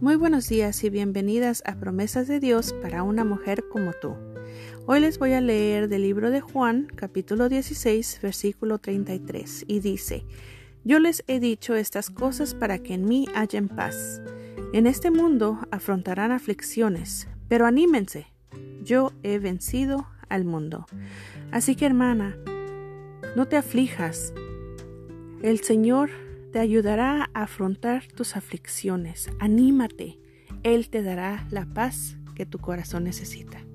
Muy buenos días y bienvenidas a Promesas de Dios para una mujer como tú. Hoy les voy a leer del libro de Juan, capítulo 16, versículo 33, y dice, Yo les he dicho estas cosas para que en mí hayan paz. En este mundo afrontarán aflicciones, pero anímense, yo he vencido al mundo. Así que hermana, no te aflijas. El Señor te ayudará a afrontar tus aflicciones. Anímate. Él te dará la paz que tu corazón necesita.